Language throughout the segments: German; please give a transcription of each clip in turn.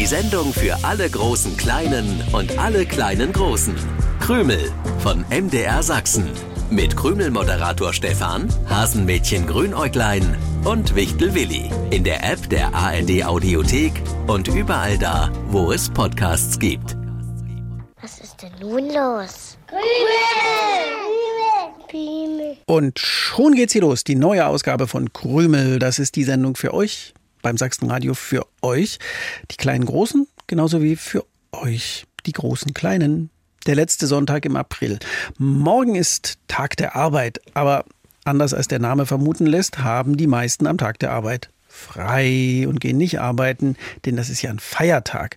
Die Sendung für alle großen Kleinen und alle kleinen Großen. Krümel von MDR Sachsen. Mit Krümel-Moderator Stefan, Hasenmädchen Grünäuglein und Wichtel Willi. In der App der ARD Audiothek und überall da, wo es Podcasts gibt. Was ist denn nun los? Krümel! Und schon geht's hier los. Die neue Ausgabe von Krümel. Das ist die Sendung für euch beim Sachsenradio für euch. Die kleinen Großen, genauso wie für euch, die großen Kleinen. Der letzte Sonntag im April. Morgen ist Tag der Arbeit, aber anders als der Name vermuten lässt, haben die meisten am Tag der Arbeit frei und gehen nicht arbeiten, denn das ist ja ein Feiertag.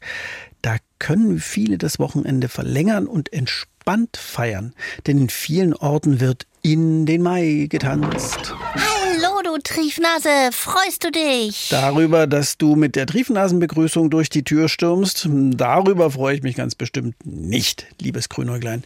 Da können viele das Wochenende verlängern und entspannt feiern, denn in vielen Orten wird in den Mai getanzt. Hallo, du Triefnase, freust du dich? Darüber, dass du mit der Triefnasenbegrüßung durch die Tür stürmst, darüber freue ich mich ganz bestimmt nicht, liebes Grünäuglein.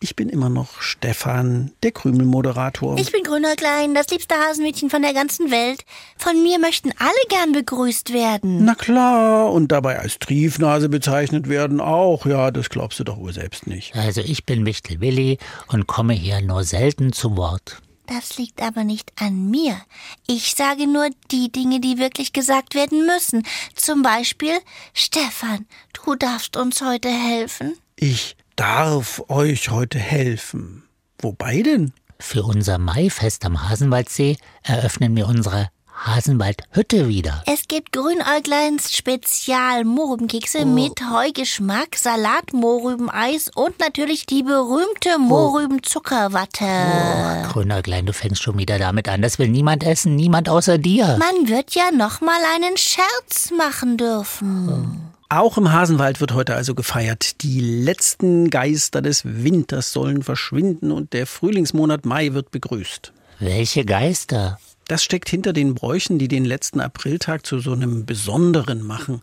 Ich bin immer noch Stefan, der Krümelmoderator. Ich bin Grünäuglein, das liebste Hasenmädchen von der ganzen Welt. Von mir möchten alle gern begrüßt werden. Na klar, und dabei als Triefnase bezeichnet werden auch. Ja, das glaubst du doch wohl selbst nicht. Also ich bin Wichtel Willi und komme hier nur selten zu Wort. Das liegt aber nicht an mir. Ich sage nur die Dinge, die wirklich gesagt werden müssen. Zum Beispiel, Stefan, du darfst uns heute helfen. Ich darf euch heute helfen. Wobei denn? Für unser Maifest am Hasenwaldsee eröffnen wir unsere Hasenwaldhütte wieder. Es gibt Grünäugleins Spezial Mohrrübenkekse oh. mit Heugeschmack, Salat, Mohrrübeneis und natürlich die berühmte Mohrrübenzuckerwatte. Oh, Grünäuglein, du fängst schon wieder damit an. Das will niemand essen, niemand außer dir. Man wird ja noch mal einen Scherz machen dürfen. Oh. Auch im Hasenwald wird heute also gefeiert. Die letzten Geister des Winters sollen verschwinden und der Frühlingsmonat Mai wird begrüßt. Welche Geister? Das steckt hinter den Bräuchen, die den letzten Apriltag zu so einem besonderen machen.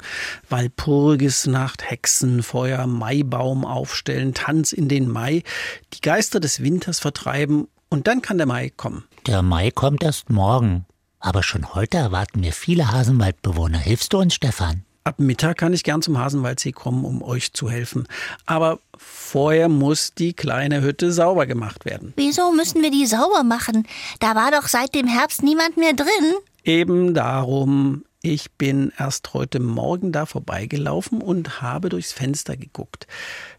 Walpurgisnacht, Hexenfeuer, Maibaum aufstellen, Tanz in den Mai, die Geister des Winters vertreiben und dann kann der Mai kommen. Der Mai kommt erst morgen. Aber schon heute erwarten wir viele Hasenwaldbewohner. Hilfst du uns, Stefan? Ab Mittag kann ich gern zum Hasenwaldsee kommen, um euch zu helfen. Aber vorher muss die kleine Hütte sauber gemacht werden. Wieso müssen wir die sauber machen? Da war doch seit dem Herbst niemand mehr drin. Eben darum. Ich bin erst heute Morgen da vorbeigelaufen und habe durchs Fenster geguckt.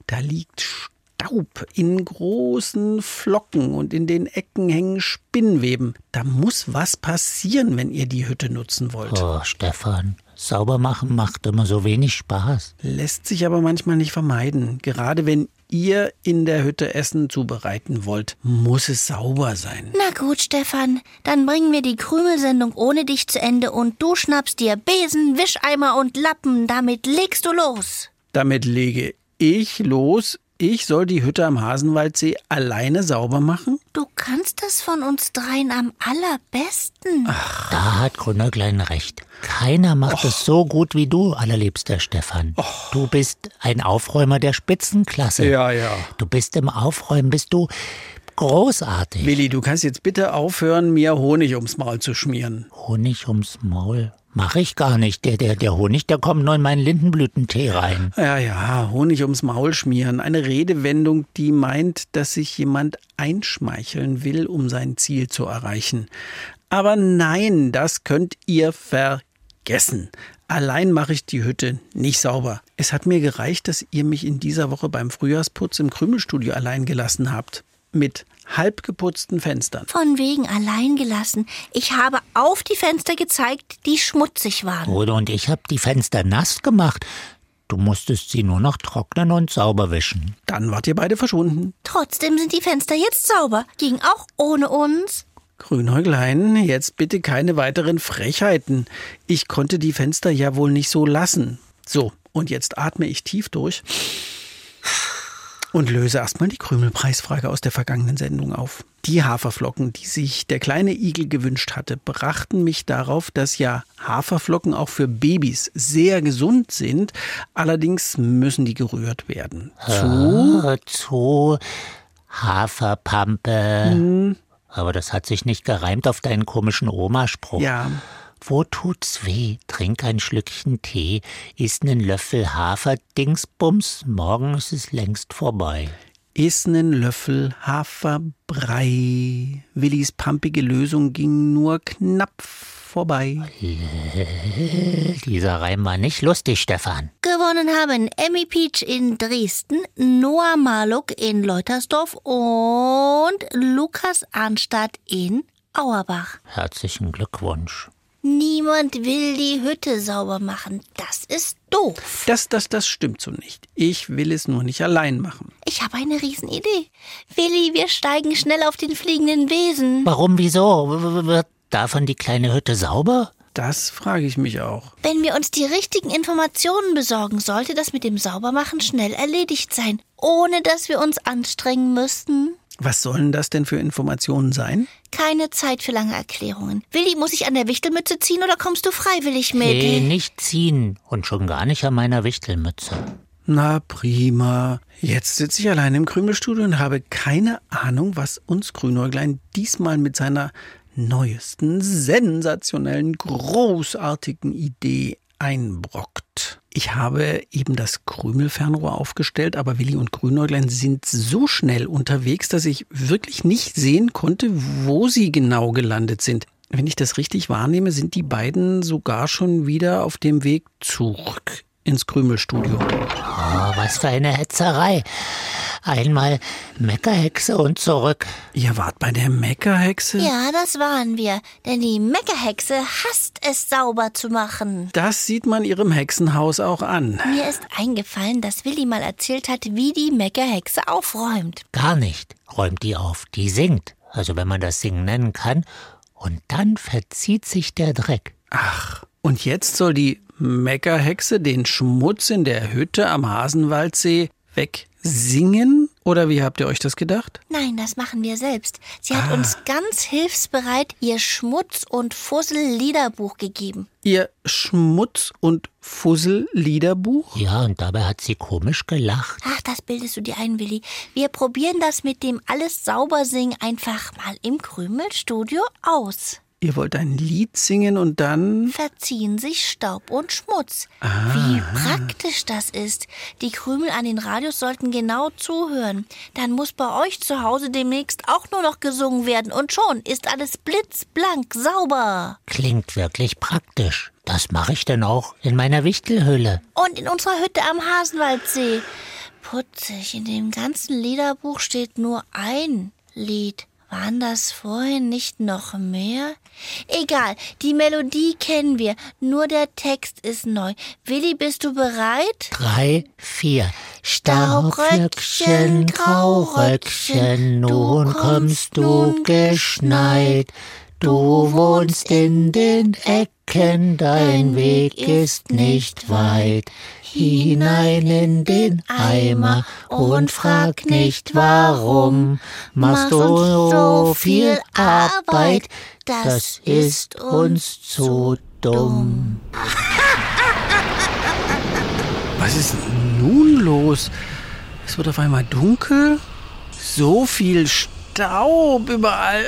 Da liegt Staub in großen Flocken und in den Ecken hängen Spinnweben. Da muss was passieren, wenn ihr die Hütte nutzen wollt. Oh, Stefan, Saubermachen macht immer so wenig Spaß. Lässt sich aber manchmal nicht vermeiden. Gerade wenn ihr in der Hütte Essen zubereiten wollt, muss es sauber sein. Na gut, Stefan, dann bringen wir die Krümelsendung ohne dich zu Ende und du schnappst dir Besen, Wischeimer und Lappen. Damit legst du los. Damit lege ich los. Ich soll die Hütte am Hasenwaldsee alleine sauber machen? Du kannst das von uns dreien am allerbesten. Ach. Da hat Grünäuglein recht. Keiner macht es so gut wie du, allerliebster Stefan. Och. Du bist ein Aufräumer der Spitzenklasse. Ja, ja. Du bist im Aufräumen, bist du großartig. Willi, du kannst jetzt bitte aufhören, mir Honig ums Maul zu schmieren. Honig ums Maul? Mach ich gar nicht. Der, der, der Honig, der kommt nur in meinen Lindenblütentee rein. Ja, ja, Honig ums Maul schmieren. Eine Redewendung, die meint, dass sich jemand einschmeicheln will, um sein Ziel zu erreichen. Aber nein, das könnt ihr vergessen. Allein mache ich die Hütte nicht sauber. Es hat mir gereicht, dass ihr mich in dieser Woche beim Frühjahrsputz im Krümelstudio allein gelassen habt mit halbgeputzten Fenstern. Von wegen allein gelassen. Ich habe auf die Fenster gezeigt, die schmutzig waren. Oder und ich habe die Fenster nass gemacht. Du musstest sie nur noch trocknen und sauber wischen. Dann wart ihr beide verschwunden. Trotzdem sind die Fenster jetzt sauber. Ging auch ohne uns. Grünäuglein, jetzt bitte keine weiteren Frechheiten. Ich konnte die Fenster ja wohl nicht so lassen. So, und jetzt atme ich tief durch und löse erstmal die Krümelpreisfrage aus der vergangenen Sendung auf. Die Haferflocken, die sich der kleine Igel gewünscht hatte, brachten mich darauf, dass ja Haferflocken auch für Babys sehr gesund sind. Allerdings müssen die gerührt werden. Zu, ah, zu Haferpampe. Hm. Aber das hat sich nicht gereimt auf deinen komischen Omaspruch. Ja. Wo tut's weh? Trink ein Schlückchen Tee, iss nen Löffel Haferdingsbums, morgen ist es längst vorbei. Iss nen Löffel Haferbrei. Willis pampige Lösung ging nur knapp vorbei. Dieser Reim war nicht lustig, Stefan. Gewonnen haben Emmy Peach in Dresden, Noah Maluk in Leutersdorf und Lukas Arnstadt in Auerbach. Herzlichen Glückwunsch. Niemand will die Hütte sauber machen. Das ist doof. Das, das, das stimmt so nicht. Ich will es nur nicht allein machen. Ich habe eine Riesenidee. Willi, wir steigen schnell auf den fliegenden Besen. Warum, wieso? W- w- Wird davon die kleine Hütte sauber? Das frage ich mich auch. Wenn wir uns die richtigen Informationen besorgen, sollte das mit dem Saubermachen schnell erledigt sein, ohne dass wir uns anstrengen müssten. Was sollen das denn für Informationen sein? Keine Zeit für lange Erklärungen. Willi, muss ich an der Wichtelmütze ziehen oder kommst du freiwillig mit? Nee, nicht ziehen. Und schon gar nicht an meiner Wichtelmütze. Na prima. Jetzt sitze ich allein im Krümelstudio und habe keine Ahnung, was uns Grünäuglein diesmal mit seiner neuesten, sensationellen, großartigen Idee einbrockt. Ich habe eben das Krümelfernrohr aufgestellt, aber Willi und Grünäuglein sind so schnell unterwegs, dass ich wirklich nicht sehen konnte, wo sie genau gelandet sind. Wenn ich das richtig wahrnehme, sind die beiden sogar schon wieder auf dem Weg zurück ins Krümelstudio. Oh, was für eine Hetzerei. Einmal Meckerhexe und zurück. Ihr wart bei der Meckerhexe? Ja, das waren wir. Denn die Meckerhexe hasst es, sauber zu machen. Das sieht man ihrem Hexenhaus auch an. Mir ist eingefallen, dass Willi mal erzählt hat, wie die Meckerhexe aufräumt. Gar nicht. Räumt die auf. Die singt. Also wenn man das Singen nennen kann. Und dann verzieht sich der Dreck. Ach, und jetzt soll die Meckerhexe den Schmutz in der Hütte am Hasenwaldsee wegsingen? Oder wie habt ihr euch das gedacht? Nein, das machen wir selbst. Sie hat uns ganz hilfsbereit ihr Schmutz- und Fussel-Liederbuch gegeben. Ihr Schmutz- und Fussel-Liederbuch? Ja, und dabei hat sie komisch gelacht. Ach, das bildest du dir ein, Willi. Wir probieren das mit dem alles sauber singen einfach mal im Krümelstudio aus. Ihr wollt ein Lied singen und dann. Verziehen sich Staub und Schmutz. Wie praktisch das ist. Die Krümel an den Radios sollten genau zuhören. Dann muss bei euch zu Hause demnächst auch nur noch gesungen werden. Und schon ist alles blitzblank sauber. Klingt wirklich praktisch. Das mache ich denn auch in meiner Wichtelhülle. Und in unserer Hütte am Hasenwaldsee. Putzig, in dem ganzen Liederbuch steht nur ein Lied. Waren das vorhin nicht noch mehr? Egal, die Melodie kennen wir, nur der Text ist neu. Willi, bist du bereit? Drei, vier. Stauröckchen, Grauröckchen, nun kommst du geschneit. Du wohnst in den Ecken, dein Weg ist nicht weit. Hinein in den Eimer und frag nicht warum. Machst du so viel Arbeit, das ist uns zu dumm. Was ist nun los? Es wird auf einmal dunkel. So viel Staub überall.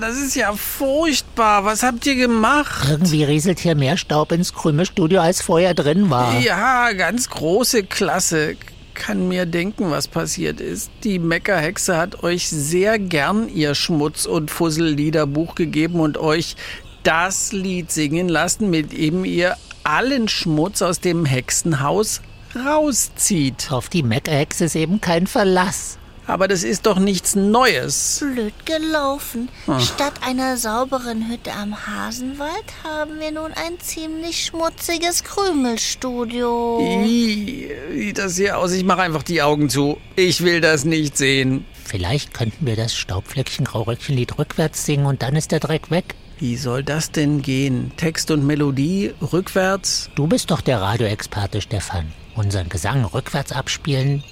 Das ist ja furchtbar. Was habt ihr gemacht? Irgendwie rieselt hier mehr Staub ins Krümelstudio, als vorher drin war. Ja, ganz große Klasse. Kann mir denken, was passiert ist. Die Meckerhexe hat euch sehr gern ihr Schmutz- und Fussel-Liederbuch gegeben und euch das Lied singen lassen, mit dem ihr allen Schmutz aus dem Hexenhaus rauszieht. Auf die Meckerhexe ist eben kein Verlass. Aber das ist doch nichts Neues. Blöd gelaufen. Statt einer sauberen Hütte am Hasenwald haben wir nun ein ziemlich schmutziges Krümelstudio. Ih, sieht das hier aus? Ich mache einfach die Augen zu. Ich will das nicht sehen. Vielleicht könnten wir das Staubfleckchen Grauröckchenlied rückwärts singen und dann ist der Dreck weg. Wie soll das denn gehen? Text und Melodie rückwärts? Du bist doch der Radioexperte, Stefan. Unseren Gesang rückwärts abspielen.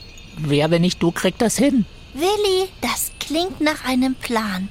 Wer, wenn nicht du, kriegt das hin. Willi, das klingt nach einem Plan.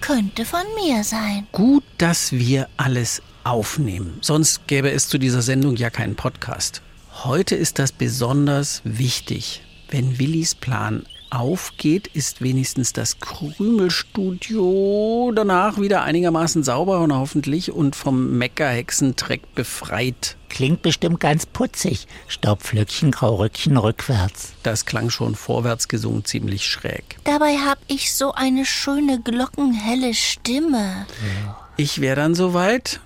Könnte von mir sein. Gut, dass wir alles aufnehmen. Sonst gäbe es zu dieser Sendung ja keinen Podcast. Heute ist das besonders wichtig. Wenn Willis Plan aufgeht, ist wenigstens das Krümelstudio danach wieder einigermaßen sauber und hoffentlich und vom Meckerhexentreck befreit. Klingt bestimmt ganz putzig. Staubflöckchen, Grauröckchen rückwärts. Das klang schon vorwärts gesungen ziemlich schräg. Dabei hab ich so eine schöne glockenhelle Stimme. Ich wäre dann soweit.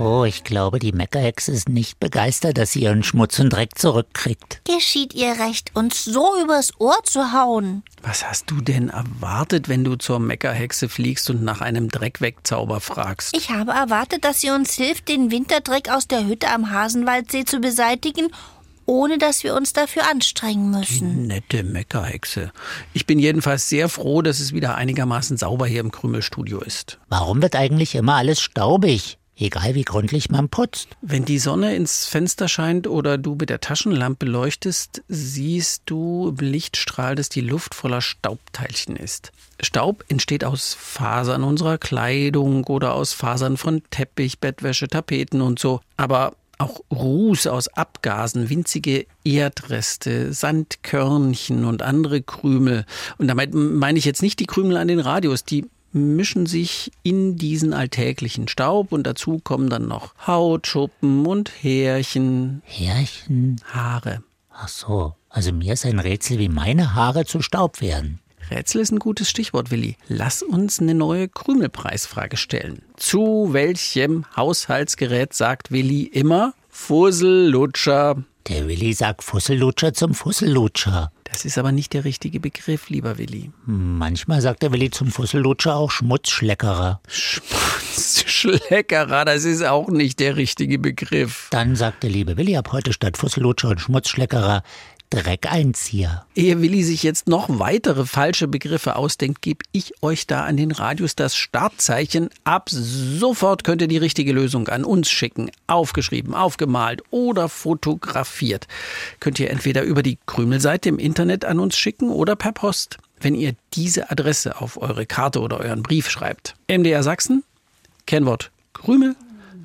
Oh, ich glaube, die Meckerhexe ist nicht begeistert, dass sie ihren Schmutz und Dreck zurückkriegt. Geschieht ihr recht, uns so übers Ohr zu hauen. Was hast du denn erwartet, wenn du zur Meckerhexe fliegst und nach einem Dreckwegzauber fragst? Ich habe erwartet, dass sie uns hilft, den Winterdreck aus der Hütte am Hasenwaldsee zu beseitigen, ohne dass wir uns dafür anstrengen müssen. Nette Meckerhexe. Ich bin jedenfalls sehr froh, dass es wieder einigermaßen sauber hier im Krümelstudio ist. Warum wird eigentlich immer alles staubig? Egal wie gründlich man putzt. Wenn die Sonne ins Fenster scheint oder du mit der Taschenlampe leuchtest, siehst du im Lichtstrahl, dass die Luft voller Staubteilchen ist. Staub entsteht aus Fasern unserer Kleidung oder aus Fasern von Teppich, Bettwäsche, Tapeten und so. Aber auch Ruß aus Abgasen, winzige Erdreste, Sandkörnchen und andere Krümel. Und damit meine ich jetzt nicht die Krümel an den Radios, die mischen sich in diesen alltäglichen Staub und dazu kommen dann noch Hautschuppen und Härchen. Härchen? Haare. Ach so, also mir ist ein Rätsel, wie meine Haare zu Staub werden. Rätsel ist ein gutes Stichwort, Willi. Lass uns eine neue Krümelpreisfrage stellen. Zu welchem Haushaltsgerät sagt Willi immer Fussellutscher? Der Willi sagt Fussellutscher zum Fussellutscher. Das ist aber nicht der richtige Begriff, lieber Willi. Manchmal sagt der Willi zum Fussellutscher auch Schmutzschleckerer. Schmutzschleckerer, das ist auch nicht der richtige Begriff. Dann sagt der liebe Willi ab heute statt Fussellutscher und Schmutzschleckerer Dreckeinzieher. Ehe Willi sich jetzt noch weitere falsche Begriffe ausdenkt, gebe ich euch da an den Radios das Startzeichen. Ab sofort könnt ihr die richtige Lösung an uns schicken. Aufgeschrieben, aufgemalt oder fotografiert. Könnt ihr entweder über die Krümelseite im Internet an uns schicken oder per Post. Wenn ihr diese Adresse auf eure Karte oder euren Brief schreibt. MDR Sachsen, Kennwort Krümel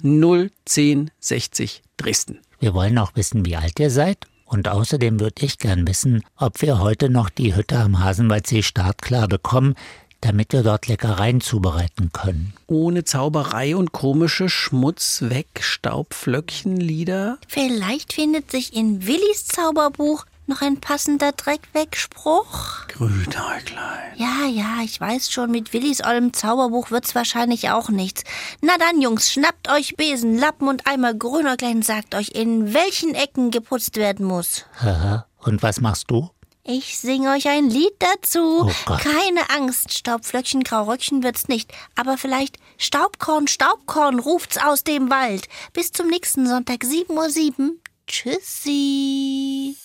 01060 Dresden. Wir wollen auch wissen, wie alt ihr seid und außerdem würde ich gern wissen, ob wir heute noch die Hütte am Hasenwaldsee startklar bekommen, damit wir dort Leckereien zubereiten können. Ohne Zauberei und komische Schmutzweg-Staubflöckchenlieder? Vielleicht findet sich in Willis Zauberbuch noch ein passender Dreckwegspruch? Grünäuglein. Ja, ja, ich weiß schon, mit Willis eurem Zauberbuch wird's wahrscheinlich auch nichts. Na dann, Jungs, schnappt euch Besen, Lappen und Eimer Grünäuglein sagt euch, in welchen Ecken geputzt werden muss. Haha. Und was machst du? Ich sing euch ein Lied dazu. Oh Gott. Keine Angst, Staubflöckchen, Grauröckchen wird's nicht. Aber vielleicht Staubkorn, Staubkorn ruft's aus dem Wald. Bis zum nächsten Sonntag, 7.07 Uhr. Tschüssi.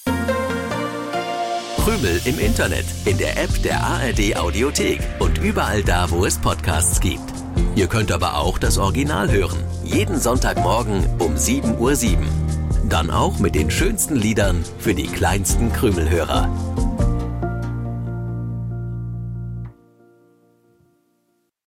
Krümel im Internet, in der App der ARD Audiothek und überall da, wo es Podcasts gibt. Ihr könnt aber auch das Original hören. Jeden Sonntagmorgen um 7.07 Uhr. Dann auch mit den schönsten Liedern für die kleinsten Krümelhörer.